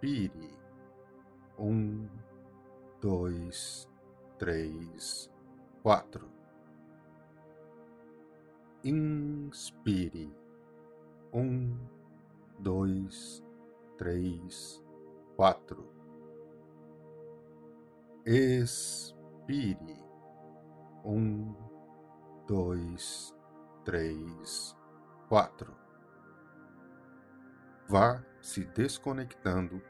Respire. Um, dois, três, quatro. Inspire. Um, dois, três, quatro. Expire. Um, dois, três, quatro. Vá se desconectando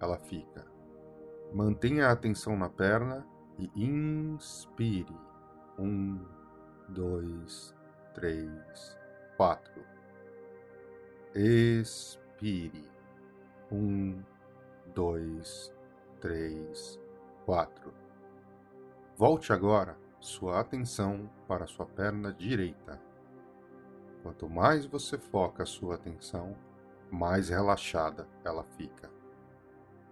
ela fica. Mantenha a atenção na perna e inspire. Um, dois, três, quatro. Expire. Um, dois, três, quatro. Volte agora sua atenção para sua perna direita. Quanto mais você foca a sua atenção, mais relaxada ela fica.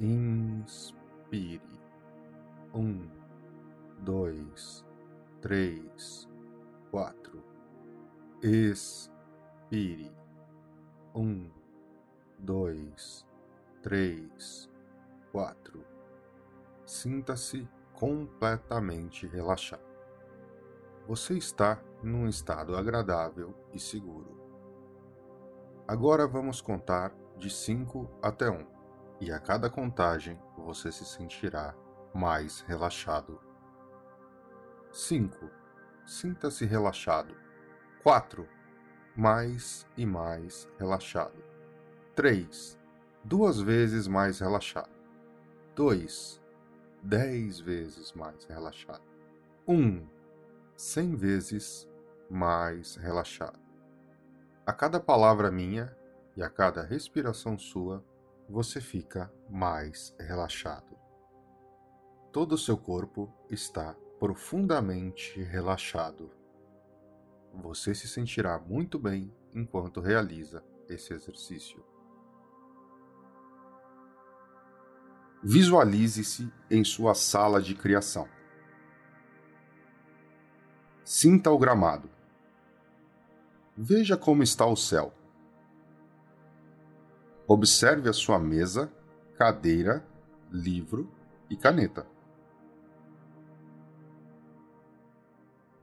Inspire. Um, dois, três, quatro. Expire. Um, dois, três, quatro. Sinta-se completamente relaxado. Você está num estado agradável e seguro. Agora vamos contar de 5 até 1, um, e a cada contagem você se sentirá mais relaxado. 5. Sinta-se relaxado. 4. Mais e mais relaxado. 3. Duas vezes mais relaxado. 2. Dez vezes mais relaxado. 1. Cem vezes mais relaxado. A cada palavra minha e a cada respiração sua, você fica mais relaxado. Todo o seu corpo está profundamente relaxado. Você se sentirá muito bem enquanto realiza esse exercício. Visualize-se em sua sala de criação. Sinta o gramado. Veja como está o céu. Observe a sua mesa, cadeira, livro e caneta.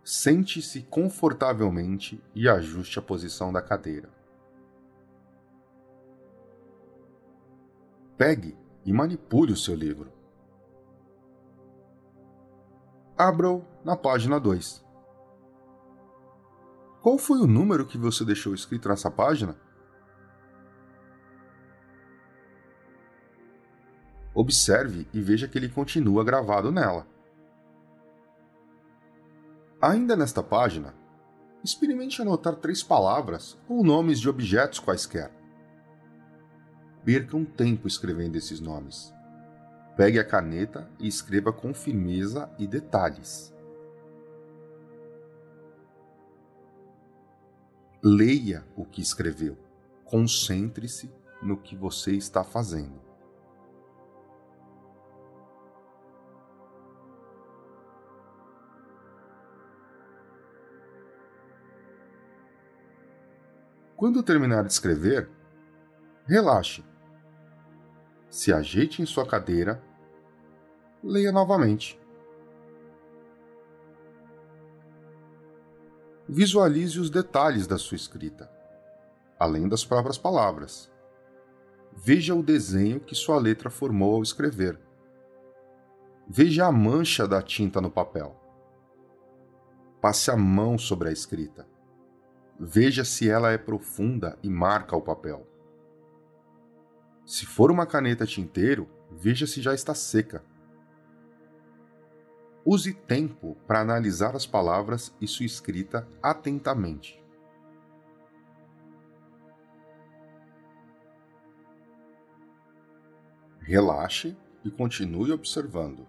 Sente-se confortavelmente e ajuste a posição da cadeira. Pegue e manipule o seu livro. Abra-o na página 2. Qual foi o número que você deixou escrito nessa página? Observe e veja que ele continua gravado nela. Ainda nesta página, experimente anotar três palavras ou nomes de objetos quaisquer. Perca um tempo escrevendo esses nomes. Pegue a caneta e escreva com firmeza e detalhes. Leia o que escreveu. Concentre-se no que você está fazendo. Quando terminar de escrever, relaxe. Se ajeite em sua cadeira, leia novamente. Visualize os detalhes da sua escrita, além das próprias palavras. Veja o desenho que sua letra formou ao escrever. Veja a mancha da tinta no papel. Passe a mão sobre a escrita. Veja se ela é profunda e marca o papel. Se for uma caneta tinteiro, veja se já está seca Use tempo para analisar as palavras e sua escrita atentamente. Relaxe e continue observando.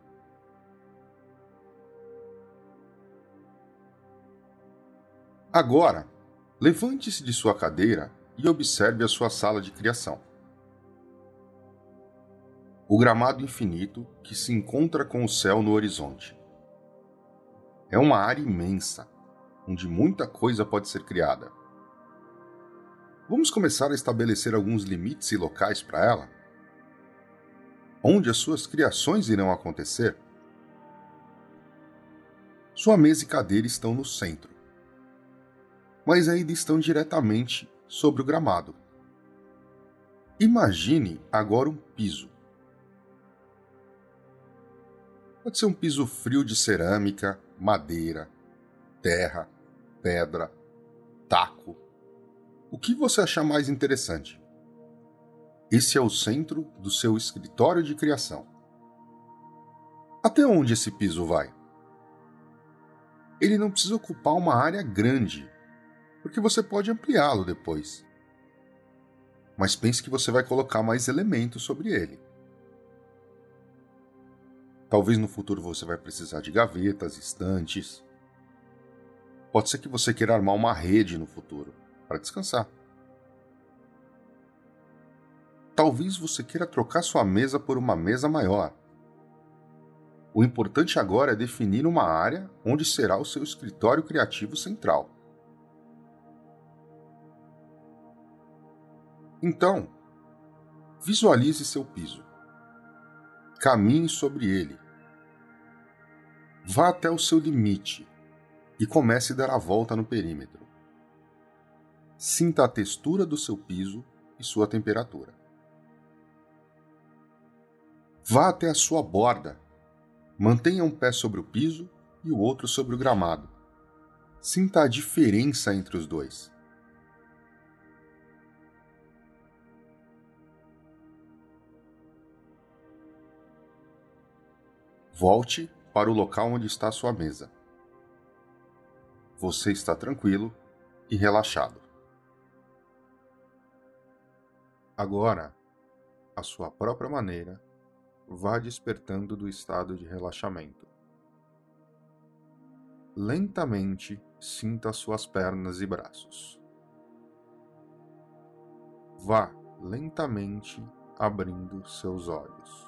Agora, levante-se de sua cadeira e observe a sua sala de criação. O gramado infinito que se encontra com o céu no horizonte. É uma área imensa, onde muita coisa pode ser criada. Vamos começar a estabelecer alguns limites e locais para ela? Onde as suas criações irão acontecer? Sua mesa e cadeira estão no centro, mas ainda estão diretamente sobre o gramado. Imagine agora um piso. Pode ser um piso frio de cerâmica, madeira, terra, pedra, taco. O que você achar mais interessante? Esse é o centro do seu escritório de criação. Até onde esse piso vai? Ele não precisa ocupar uma área grande, porque você pode ampliá-lo depois. Mas pense que você vai colocar mais elementos sobre ele. Talvez no futuro você vai precisar de gavetas, estantes. Pode ser que você queira armar uma rede no futuro para descansar. Talvez você queira trocar sua mesa por uma mesa maior. O importante agora é definir uma área onde será o seu escritório criativo central. Então, visualize seu piso. Caminhe sobre ele. Vá até o seu limite e comece a dar a volta no perímetro. Sinta a textura do seu piso e sua temperatura. Vá até a sua borda. Mantenha um pé sobre o piso e o outro sobre o gramado. Sinta a diferença entre os dois. Volte para o local onde está sua mesa. Você está tranquilo e relaxado. Agora, à sua própria maneira, vá despertando do estado de relaxamento. Lentamente sinta suas pernas e braços. Vá lentamente abrindo seus olhos